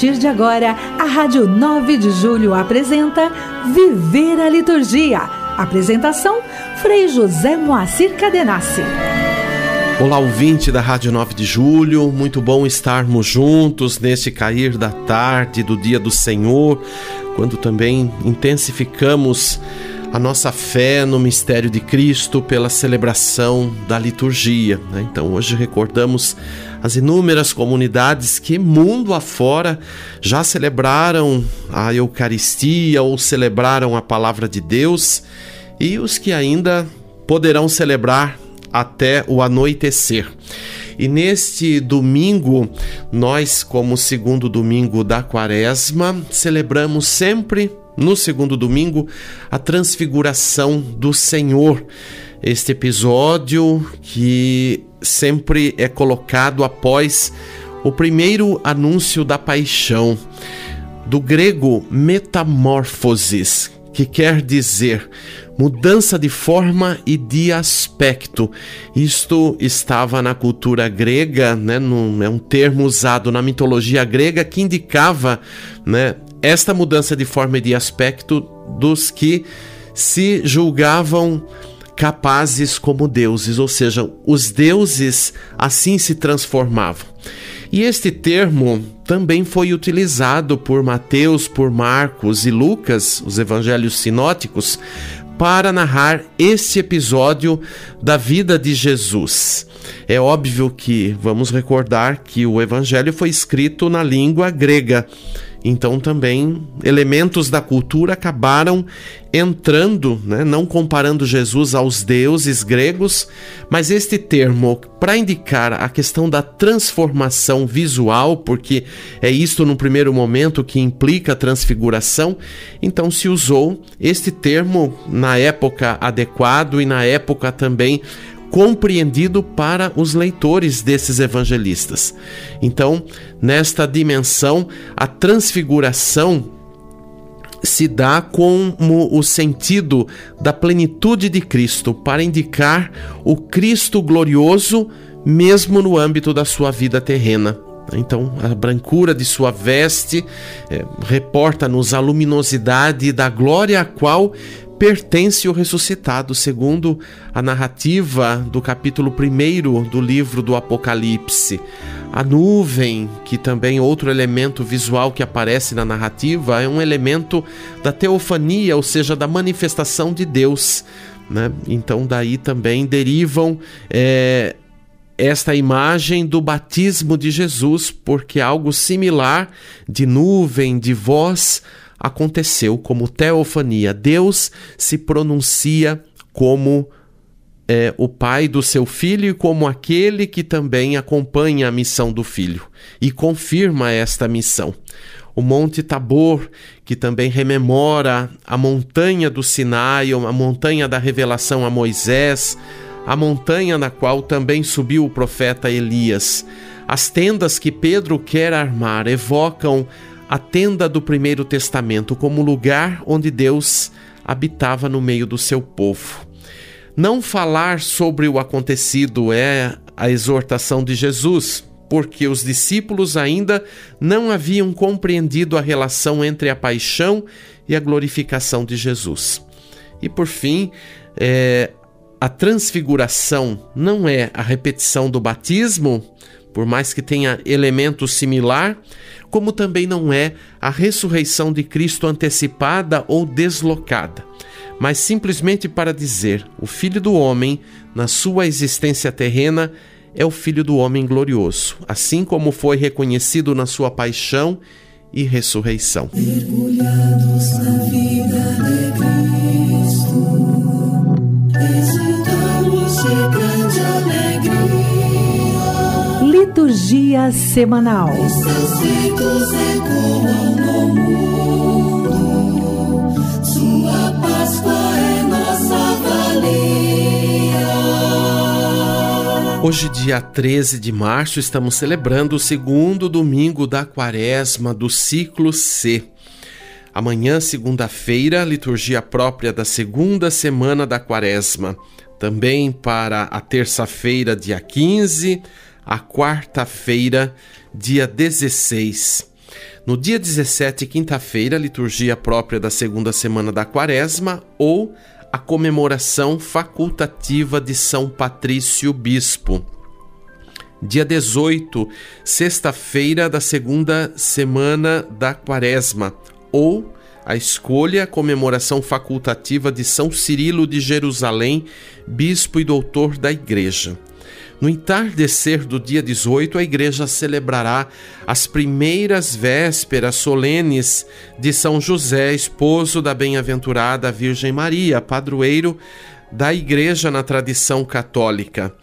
partir de agora, a Rádio 9 de Julho apresenta Viver a Liturgia. Apresentação: Frei José Moacir Cadenassi. Olá, ouvinte da Rádio 9 de Julho, muito bom estarmos juntos neste cair da tarde do dia do Senhor, quando também intensificamos a nossa fé no mistério de Cristo pela celebração da liturgia. Né? Então, hoje recordamos as inúmeras comunidades que, mundo afora, já celebraram a Eucaristia ou celebraram a Palavra de Deus e os que ainda poderão celebrar até o anoitecer. E neste domingo, nós, como segundo domingo da quaresma, celebramos sempre no segundo domingo, a transfiguração do Senhor. Este episódio que sempre é colocado após o primeiro anúncio da paixão, do grego metamorphosis, que quer dizer mudança de forma e de aspecto. Isto estava na cultura grega, né, num, é um termo usado na mitologia grega que indicava né, esta mudança de forma e de aspecto dos que se julgavam capazes como deuses, ou seja, os deuses assim se transformavam. E este termo também foi utilizado por Mateus, por Marcos e Lucas, os evangelhos sinóticos, para narrar este episódio da vida de Jesus. É óbvio que vamos recordar que o evangelho foi escrito na língua grega então também elementos da cultura acabaram entrando, né? não comparando Jesus aos deuses gregos, mas este termo para indicar a questão da transformação visual, porque é isto no primeiro momento que implica transfiguração, então se usou este termo na época adequado e na época também compreendido para os leitores desses evangelistas. Então, nesta dimensão, a transfiguração se dá como o sentido da plenitude de Cristo para indicar o Cristo glorioso, mesmo no âmbito da sua vida terrena. Então, a brancura de sua veste é, reporta-nos a luminosidade da glória a qual pertence o ressuscitado, segundo a narrativa do capítulo 1 do livro do Apocalipse. A nuvem, que também é outro elemento visual que aparece na narrativa, é um elemento da teofania, ou seja, da manifestação de Deus. Né? Então, daí também derivam. É, esta imagem do batismo de Jesus, porque algo similar de nuvem, de voz, aconteceu como teofania. Deus se pronuncia como é, o pai do seu filho e como aquele que também acompanha a missão do filho e confirma esta missão. O Monte Tabor, que também rememora a montanha do Sinai, a montanha da revelação a Moisés, a montanha na qual também subiu o profeta Elias. As tendas que Pedro quer armar evocam a tenda do primeiro testamento como lugar onde Deus habitava no meio do seu povo. Não falar sobre o acontecido é a exortação de Jesus, porque os discípulos ainda não haviam compreendido a relação entre a paixão e a glorificação de Jesus. E por fim, é, a transfiguração não é a repetição do batismo, por mais que tenha elemento similar, como também não é a ressurreição de Cristo antecipada ou deslocada, mas simplesmente para dizer: o Filho do Homem, na sua existência terrena, é o Filho do Homem glorioso, assim como foi reconhecido na sua paixão e ressurreição. Mergulhados na vida de Cristo, exultamos de grande alegria. Liturgia Semanal. No mundo, Sua Páscoa é nossa valia. Hoje, dia 13 de março, estamos celebrando o segundo domingo da quaresma do ciclo C. Amanhã, segunda-feira, liturgia própria da segunda semana da quaresma. Também para a terça-feira, dia 15 a quarta-feira, dia 16. No dia 17, quinta-feira, liturgia própria da segunda semana da Quaresma ou a comemoração facultativa de São Patrício Bispo. Dia 18, sexta-feira da segunda semana da Quaresma ou a escolha, comemoração facultativa de São Cirilo de Jerusalém, bispo e doutor da Igreja. No entardecer do dia 18, a igreja celebrará as primeiras vésperas solenes de São José, esposo da bem-aventurada Virgem Maria, padroeiro da igreja na tradição católica.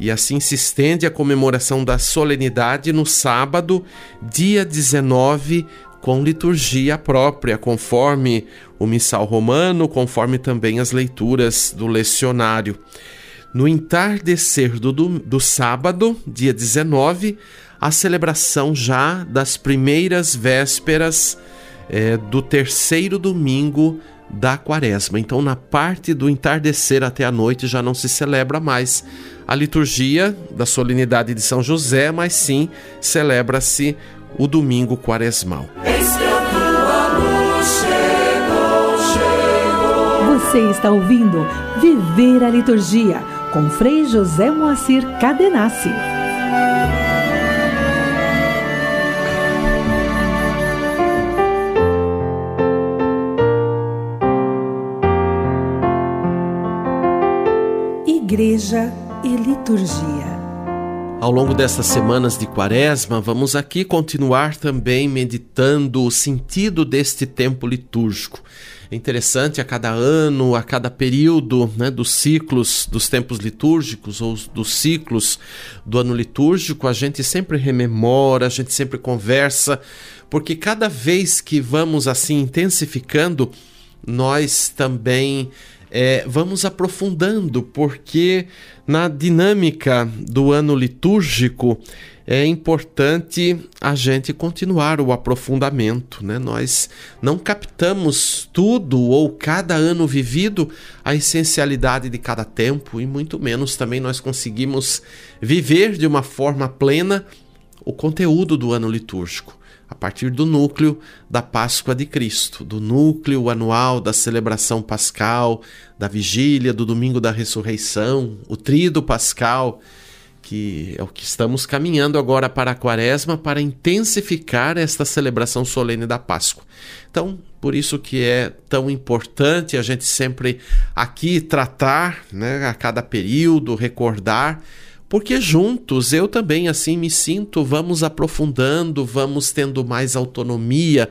E assim se estende a comemoração da solenidade no sábado, dia 19, com liturgia própria, conforme o missal romano, conforme também as leituras do lecionário. No entardecer do, do, do sábado, dia 19, a celebração já das primeiras vésperas é, do terceiro domingo da quaresma. Então, na parte do entardecer até a noite já não se celebra mais a liturgia da solenidade de São José, mas sim celebra-se o domingo quaresmal. Você está ouvindo Viver a Liturgia com Frei José Moacir Cadenassi. Igreja e Liturgia. Ao longo dessas semanas de quaresma, vamos aqui continuar também meditando o sentido deste tempo litúrgico. É interessante a cada ano, a cada período né, dos ciclos dos tempos litúrgicos ou dos ciclos do ano litúrgico, a gente sempre rememora, a gente sempre conversa, porque cada vez que vamos assim intensificando, nós também é, vamos aprofundando, porque na dinâmica do ano litúrgico é importante a gente continuar o aprofundamento. Né? Nós não captamos tudo ou cada ano vivido a essencialidade de cada tempo, e muito menos também nós conseguimos viver de uma forma plena o conteúdo do ano litúrgico a partir do núcleo da Páscoa de Cristo, do núcleo anual da celebração pascal, da vigília, do domingo da ressurreição, o trido pascal, que é o que estamos caminhando agora para a quaresma para intensificar esta celebração solene da Páscoa. Então, por isso que é tão importante a gente sempre aqui tratar, né, a cada período, recordar porque juntos eu também assim me sinto, vamos aprofundando, vamos tendo mais autonomia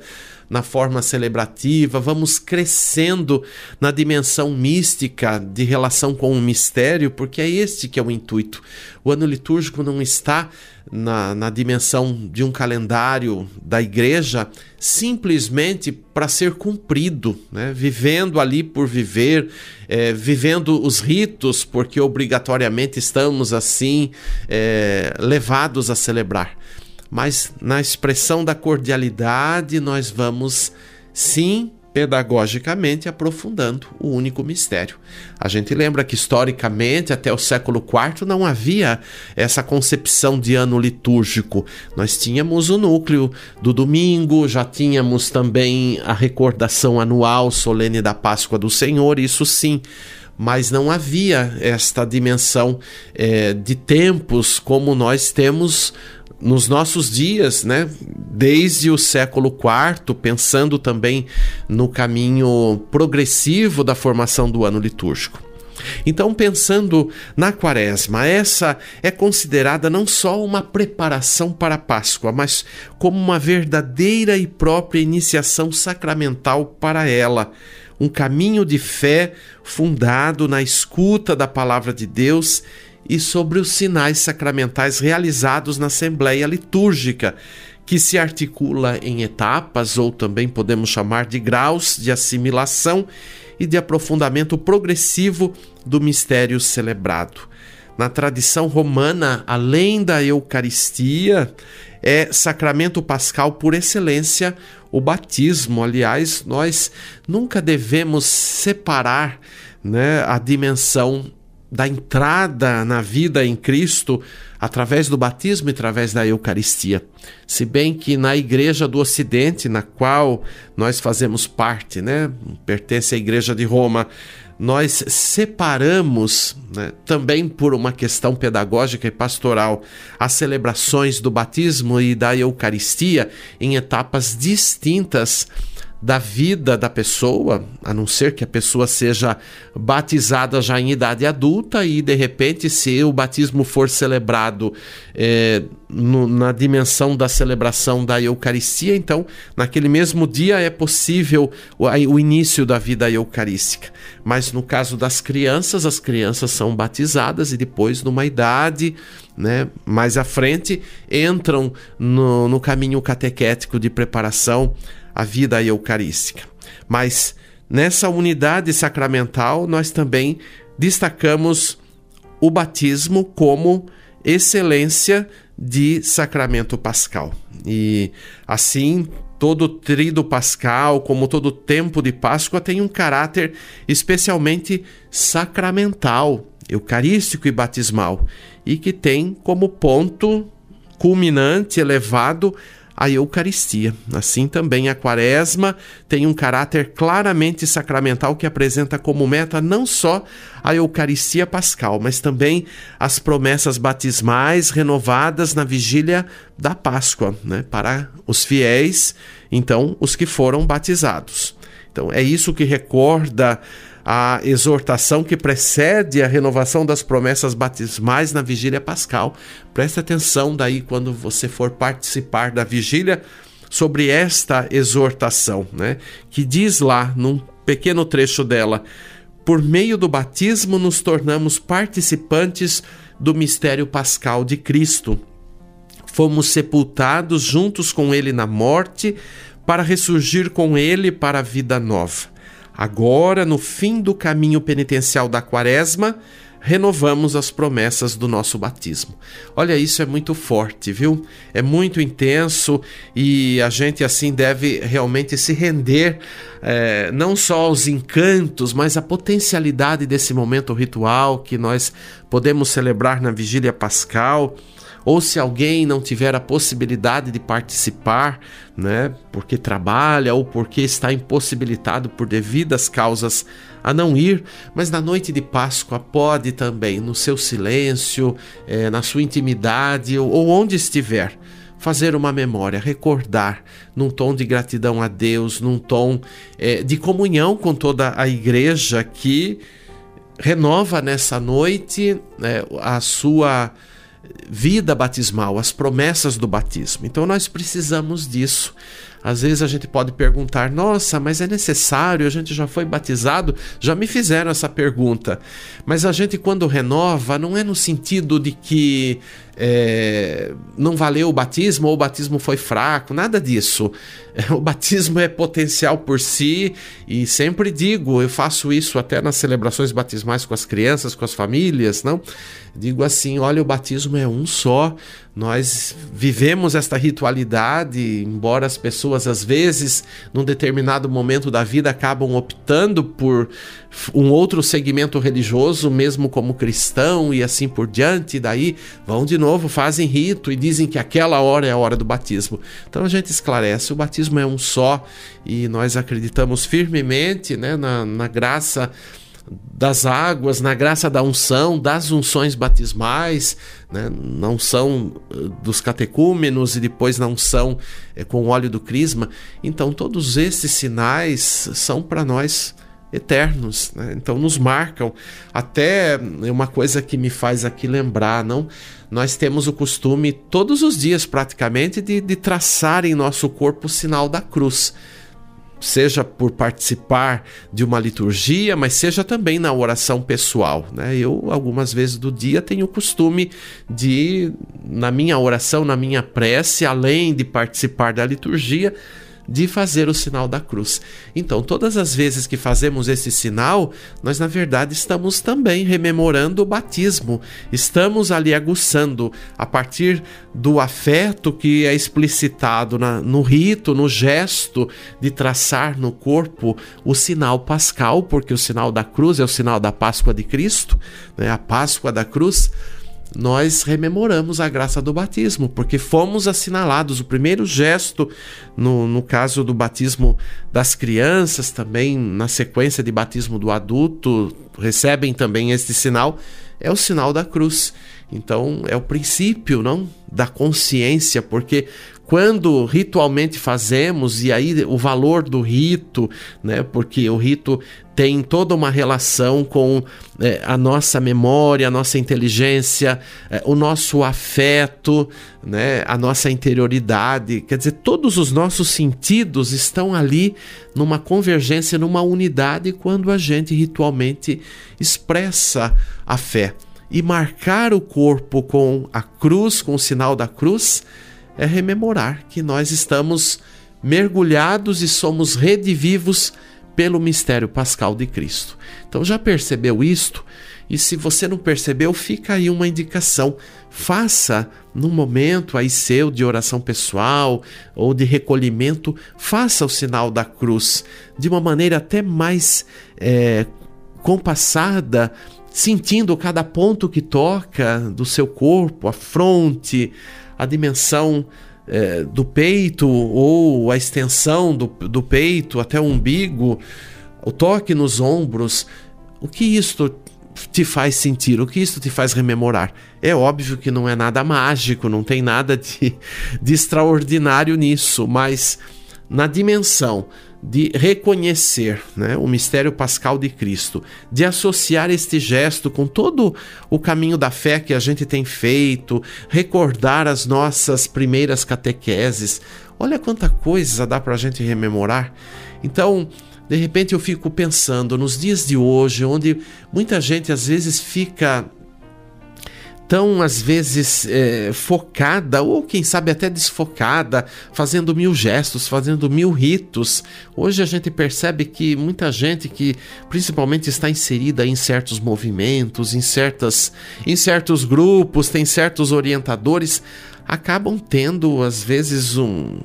na forma celebrativa, vamos crescendo na dimensão mística de relação com o mistério, porque é este que é o intuito. O ano litúrgico não está na, na dimensão de um calendário da igreja simplesmente para ser cumprido, né? vivendo ali por viver, é, vivendo os ritos, porque obrigatoriamente estamos assim é, levados a celebrar. Mas na expressão da cordialidade, nós vamos sim pedagogicamente aprofundando o único mistério. A gente lembra que historicamente, até o século IV, não havia essa concepção de ano litúrgico. Nós tínhamos o núcleo do domingo, já tínhamos também a recordação anual solene da Páscoa do Senhor, isso sim mas não havia esta dimensão é, de tempos como nós temos nos nossos dias, né, desde o século IV, pensando também no caminho progressivo da formação do ano litúrgico. Então, pensando na Quaresma, essa é considerada não só uma preparação para a Páscoa, mas como uma verdadeira e própria iniciação sacramental para ela, um caminho de fé fundado na escuta da palavra de Deus e sobre os sinais sacramentais realizados na Assembleia Litúrgica, que se articula em etapas, ou também podemos chamar de graus de assimilação e de aprofundamento progressivo do mistério celebrado. Na tradição romana, além da Eucaristia, é sacramento pascal por excelência o batismo. Aliás, nós nunca devemos separar né, a dimensão da entrada na vida em Cristo através do batismo e através da Eucaristia. Se bem que na Igreja do Ocidente, na qual nós fazemos parte, né, pertence à Igreja de Roma, nós separamos, né, também por uma questão pedagógica e pastoral, as celebrações do batismo e da Eucaristia em etapas distintas da vida da pessoa, a não ser que a pessoa seja batizada já em idade adulta e de repente, se o batismo for celebrado é, no, na dimensão da celebração da Eucaristia, então naquele mesmo dia é possível o, o início da vida eucarística. Mas no caso das crianças, as crianças são batizadas e depois, numa idade né, mais à frente, entram no, no caminho catequético de preparação a vida eucarística. Mas nessa unidade sacramental, nós também destacamos o batismo como excelência de sacramento pascal. E assim, todo trido pascal, como todo tempo de Páscoa, tem um caráter especialmente sacramental, eucarístico e batismal, e que tem como ponto culminante elevado a Eucaristia. Assim também a Quaresma tem um caráter claramente sacramental que apresenta como meta não só a Eucaristia Pascal, mas também as promessas batismais renovadas na vigília da Páscoa, né, para os fiéis, então os que foram batizados. Então é isso que recorda a exortação que precede a renovação das promessas batismais na vigília pascal. Preste atenção daí quando você for participar da vigília sobre esta exortação, né? Que diz lá num pequeno trecho dela: por meio do batismo nos tornamos participantes do mistério pascal de Cristo. Fomos sepultados juntos com ele na morte para ressurgir com ele para a vida nova. Agora, no fim do caminho penitencial da Quaresma, renovamos as promessas do nosso batismo. Olha, isso é muito forte, viu? É muito intenso e a gente assim deve realmente se render é, não só aos encantos, mas à potencialidade desse momento ritual que nós podemos celebrar na vigília pascal ou se alguém não tiver a possibilidade de participar, né, porque trabalha ou porque está impossibilitado por devidas causas a não ir, mas na noite de Páscoa pode também, no seu silêncio, é, na sua intimidade ou, ou onde estiver, fazer uma memória, recordar num tom de gratidão a Deus, num tom é, de comunhão com toda a igreja que renova nessa noite é, a sua vida batismal, as promessas do batismo. Então nós precisamos disso. Às vezes a gente pode perguntar: nossa, mas é necessário? A gente já foi batizado? Já me fizeram essa pergunta. Mas a gente, quando renova, não é no sentido de que é, não valeu o batismo ou o batismo foi fraco, nada disso. O batismo é potencial por si e sempre digo, eu faço isso até nas celebrações batismais com as crianças, com as famílias, não? Digo assim, olha, o batismo é um só. Nós vivemos esta ritualidade, embora as pessoas às vezes, num determinado momento da vida, acabam optando por um outro segmento religioso, mesmo como cristão e assim por diante, daí vão de novo, fazem rito e dizem que aquela hora é a hora do batismo. Então a gente esclarece, o batismo é um só e nós acreditamos firmemente né, na, na graça das águas, na graça da unção, das unções batismais, né? na unção eh, dos catecúmenos e depois na unção é, com o óleo do crisma. Então, todos esses sinais são para nós eternos, né? então nos marcam. Até é uma coisa que me faz aqui lembrar, não? Nós temos o costume todos os dias praticamente de, de traçar em nosso corpo o sinal da cruz seja por participar de uma liturgia, mas seja também na oração pessoal. Né? Eu, algumas vezes do dia, tenho o costume de, na minha oração, na minha prece, além de participar da liturgia, de fazer o sinal da cruz. Então, todas as vezes que fazemos esse sinal, nós na verdade estamos também rememorando o batismo, estamos ali aguçando a partir do afeto que é explicitado na, no rito, no gesto de traçar no corpo o sinal pascal, porque o sinal da cruz é o sinal da Páscoa de Cristo, né? a Páscoa da cruz nós rememoramos a graça do batismo, porque fomos assinalados. O primeiro gesto, no, no caso do batismo das crianças, também na sequência de batismo do adulto, recebem também este sinal, é o sinal da cruz. Então, é o princípio, não, da consciência, porque quando ritualmente fazemos, e aí o valor do rito, né? Porque o rito tem toda uma relação com é, a nossa memória, a nossa inteligência, é, o nosso afeto, né? A nossa interioridade. Quer dizer, todos os nossos sentidos estão ali numa convergência, numa unidade quando a gente ritualmente expressa a fé. E marcar o corpo com a cruz, com o sinal da cruz, é rememorar que nós estamos mergulhados e somos redivivos pelo mistério pascal de Cristo. Então já percebeu isto? E se você não percebeu, fica aí uma indicação. Faça num momento aí seu de oração pessoal ou de recolhimento, faça o sinal da cruz de uma maneira até mais é, compassada, sentindo cada ponto que toca do seu corpo, a fronte, a dimensão é, do peito ou a extensão do, do peito até o umbigo, o toque nos ombros, o que isto te faz sentir, o que isto te faz rememorar? É óbvio que não é nada mágico, não tem nada de, de extraordinário nisso, mas na dimensão de reconhecer né, o mistério pascal de Cristo, de associar este gesto com todo o caminho da fé que a gente tem feito, recordar as nossas primeiras catequeses. Olha quanta coisa dá para a gente rememorar. Então, de repente eu fico pensando nos dias de hoje, onde muita gente às vezes fica tão às vezes é, focada ou quem sabe até desfocada, fazendo mil gestos, fazendo mil ritos. Hoje a gente percebe que muita gente que principalmente está inserida em certos movimentos, em certas, em certos grupos, tem certos orientadores, acabam tendo às vezes um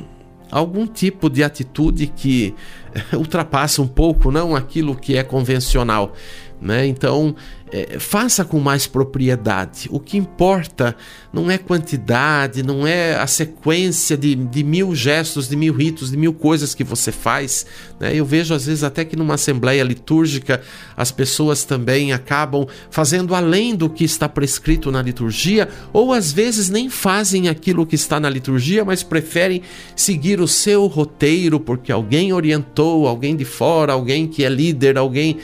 algum tipo de atitude que ultrapassa um pouco não aquilo que é convencional. Né? Então, é, faça com mais propriedade. O que importa não é quantidade, não é a sequência de, de mil gestos, de mil ritos, de mil coisas que você faz. Né? Eu vejo às vezes até que numa assembleia litúrgica as pessoas também acabam fazendo além do que está prescrito na liturgia, ou às vezes nem fazem aquilo que está na liturgia, mas preferem seguir o seu roteiro porque alguém orientou, alguém de fora, alguém que é líder, alguém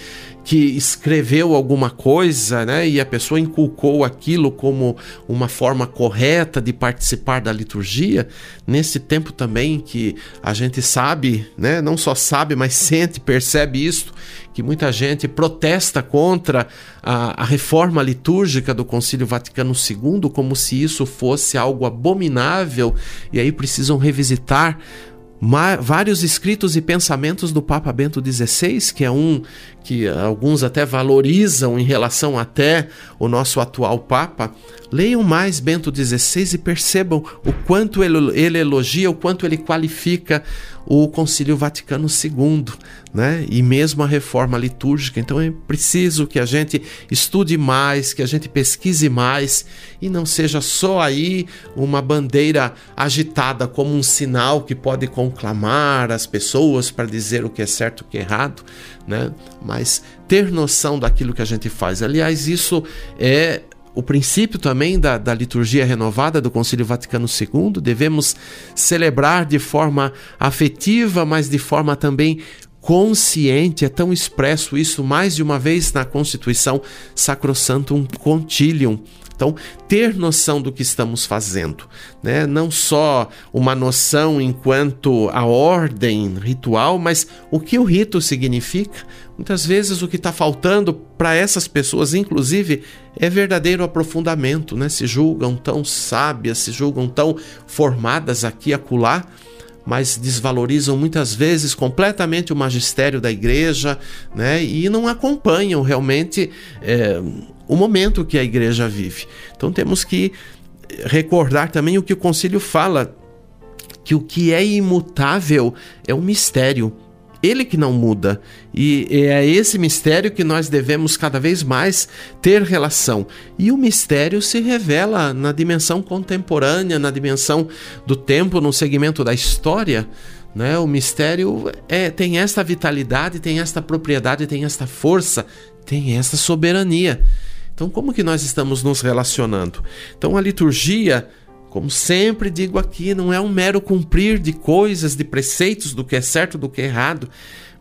que escreveu alguma coisa, né, e a pessoa inculcou aquilo como uma forma correta de participar da liturgia, nesse tempo também que a gente sabe, né, não só sabe, mas sente, percebe isso, que muita gente protesta contra a, a reforma litúrgica do Concílio Vaticano II, como se isso fosse algo abominável, e aí precisam revisitar vários escritos e pensamentos do Papa Bento XVI, que é um que alguns até valorizam em relação até o nosso atual Papa, leiam mais Bento XVI e percebam o quanto ele, ele elogia, o quanto ele qualifica o Concílio Vaticano II, né? E mesmo a reforma litúrgica. Então é preciso que a gente estude mais, que a gente pesquise mais e não seja só aí uma bandeira agitada como um sinal que pode conclamar as pessoas para dizer o que é certo e o que é errado, né? Mas ter noção daquilo que a gente faz. Aliás, isso é o princípio também da, da liturgia renovada do Concílio Vaticano II. Devemos celebrar de forma afetiva, mas de forma também consciente, é tão expresso isso mais de uma vez na Constituição Sacrosantum Concilium, então, ter noção do que estamos fazendo, né? não só uma noção enquanto a ordem ritual, mas o que o rito significa. Muitas vezes o que está faltando para essas pessoas, inclusive, é verdadeiro aprofundamento, né? se julgam tão sábias, se julgam tão formadas aqui e acolá, mas desvalorizam muitas vezes completamente o magistério da igreja, né? E não acompanham realmente é, o momento que a igreja vive. Então temos que recordar também o que o concílio fala, que o que é imutável é o mistério. Ele que não muda. E é esse mistério que nós devemos cada vez mais ter relação. E o mistério se revela na dimensão contemporânea, na dimensão do tempo, no segmento da história. Né? O mistério é, tem esta vitalidade, tem esta propriedade, tem esta força, tem esta soberania. Então, como que nós estamos nos relacionando? Então, a liturgia como sempre digo aqui, não é um mero cumprir de coisas, de preceitos do que é certo, do que é errado,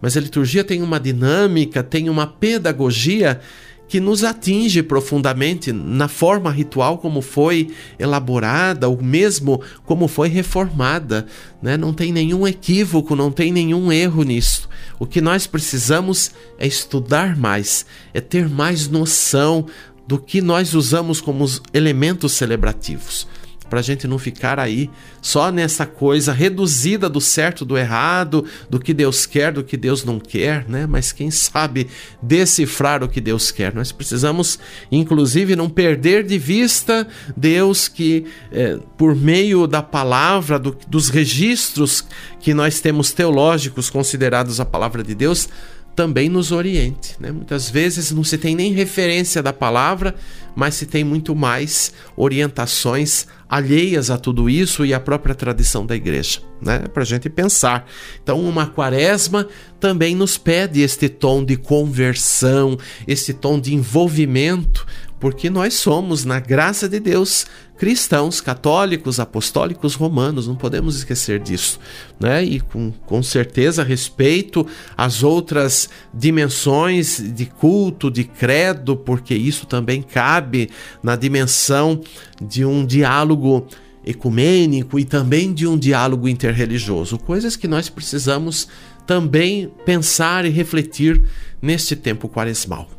mas a liturgia tem uma dinâmica, tem uma pedagogia que nos atinge profundamente na forma ritual como foi elaborada, ou mesmo como foi reformada. Né? Não tem nenhum equívoco, não tem nenhum erro nisso. O que nós precisamos é estudar mais, é ter mais noção do que nós usamos como elementos celebrativos para a gente não ficar aí só nessa coisa reduzida do certo, do errado, do que Deus quer, do que Deus não quer, né? Mas quem sabe decifrar o que Deus quer? Nós precisamos, inclusive, não perder de vista Deus que, é, por meio da palavra, do, dos registros que nós temos teológicos considerados a palavra de Deus, também nos oriente. Né? Muitas vezes não se tem nem referência da palavra, mas se tem muito mais orientações alheias a tudo isso e a própria tradição da igreja, né? Para a gente pensar. Então, uma quaresma também nos pede este tom de conversão, esse tom de envolvimento porque nós somos, na graça de Deus, cristãos, católicos, apostólicos, romanos, não podemos esquecer disso, né? E com, com certeza respeito às outras dimensões de culto, de credo, porque isso também cabe na dimensão de um diálogo ecumênico e também de um diálogo interreligioso, coisas que nós precisamos também pensar e refletir neste tempo quaresmal,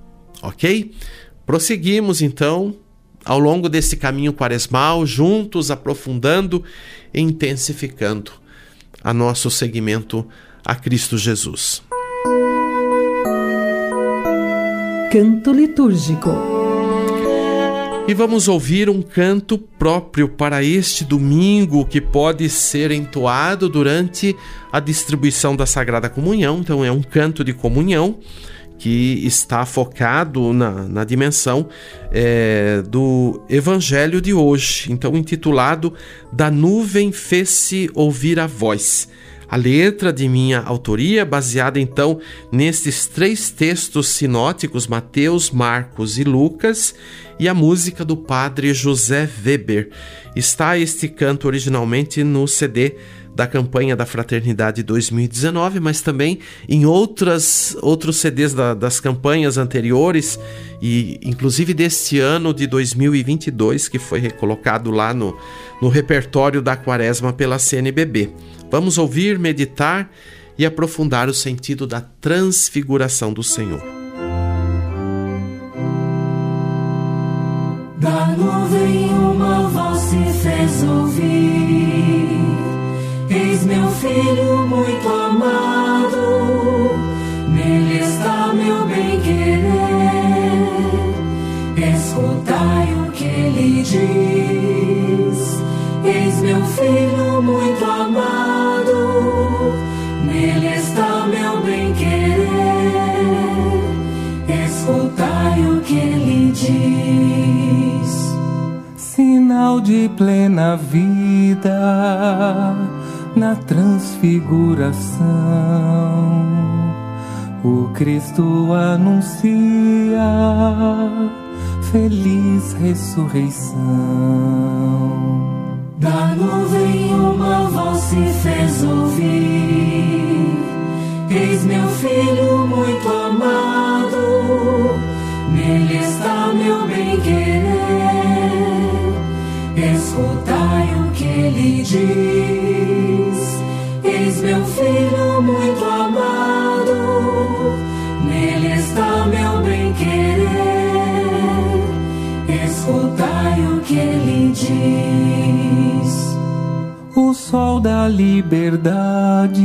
ok? Prosseguimos então ao longo desse caminho quaresmal, juntos aprofundando e intensificando a nosso seguimento a Cristo Jesus. Canto litúrgico. E vamos ouvir um canto próprio para este domingo que pode ser entoado durante a distribuição da Sagrada Comunhão. Então, é um canto de comunhão que está focado na, na dimensão é, do Evangelho de hoje, então intitulado Da Nuvem Fez-se Ouvir a Voz. A letra de minha autoria, baseada então nestes três textos sinóticos, Mateus, Marcos e Lucas, e a música do padre José Weber. Está este canto originalmente no CD da campanha da Fraternidade 2019, mas também em outras, outros CDs da, das campanhas anteriores e inclusive deste ano de 2022, que foi recolocado lá no, no repertório da Quaresma pela CNBB. Vamos ouvir, meditar e aprofundar o sentido da transfiguração do Senhor. Filho muito amado, nele está meu bem-querer. Escutai o que ele diz. Sinal de plena vida na transfiguração. O Cristo anuncia feliz ressurreição. Da nuvem uma voz se fez ouvir. Eis meu filho muito amado, nele está meu bem-querer. Escutai o que ele diz meu filho muito amado, nele está meu bem-querer. Escutai o que ele diz. Sol da liberdade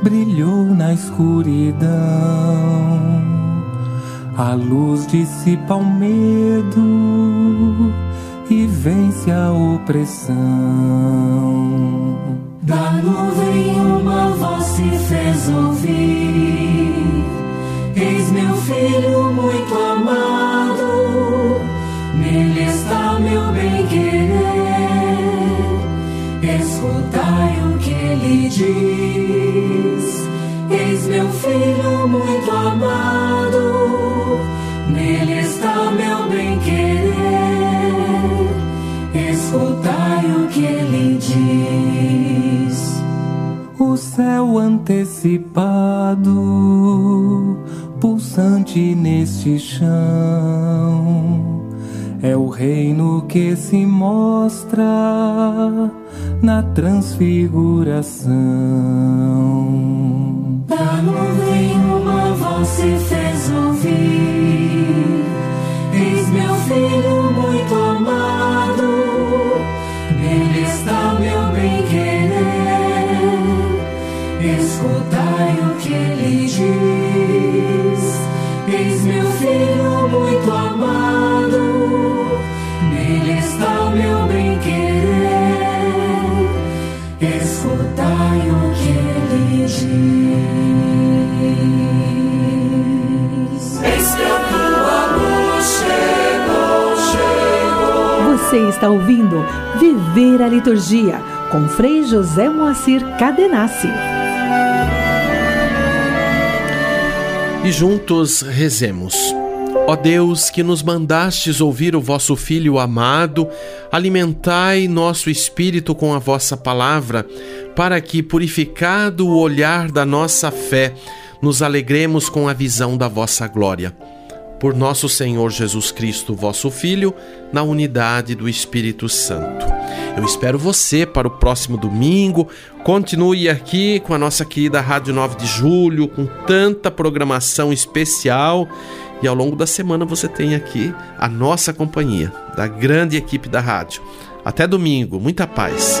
brilhou na escuridão. A luz dissipa o medo e vence a opressão. Da nuvem uma voz se fez ouvir. Céu antecipado, pulsante neste chão, é o reino que se mostra na transfiguração. Da nuvem uma voz se fez ouvir. Você está ouvindo Viver a Liturgia com Frei José Moacir Cadenassi. E juntos rezemos. Ó Deus, que nos mandastes ouvir o vosso Filho amado, alimentai nosso espírito com a vossa palavra, para que, purificado o olhar da nossa fé, nos alegremos com a visão da vossa glória. Por nosso Senhor Jesus Cristo, vosso Filho, na unidade do Espírito Santo. Eu espero você para o próximo domingo. Continue aqui com a nossa querida Rádio 9 de Julho, com tanta programação especial. E ao longo da semana você tem aqui a nossa companhia, da grande equipe da rádio. Até domingo, muita paz.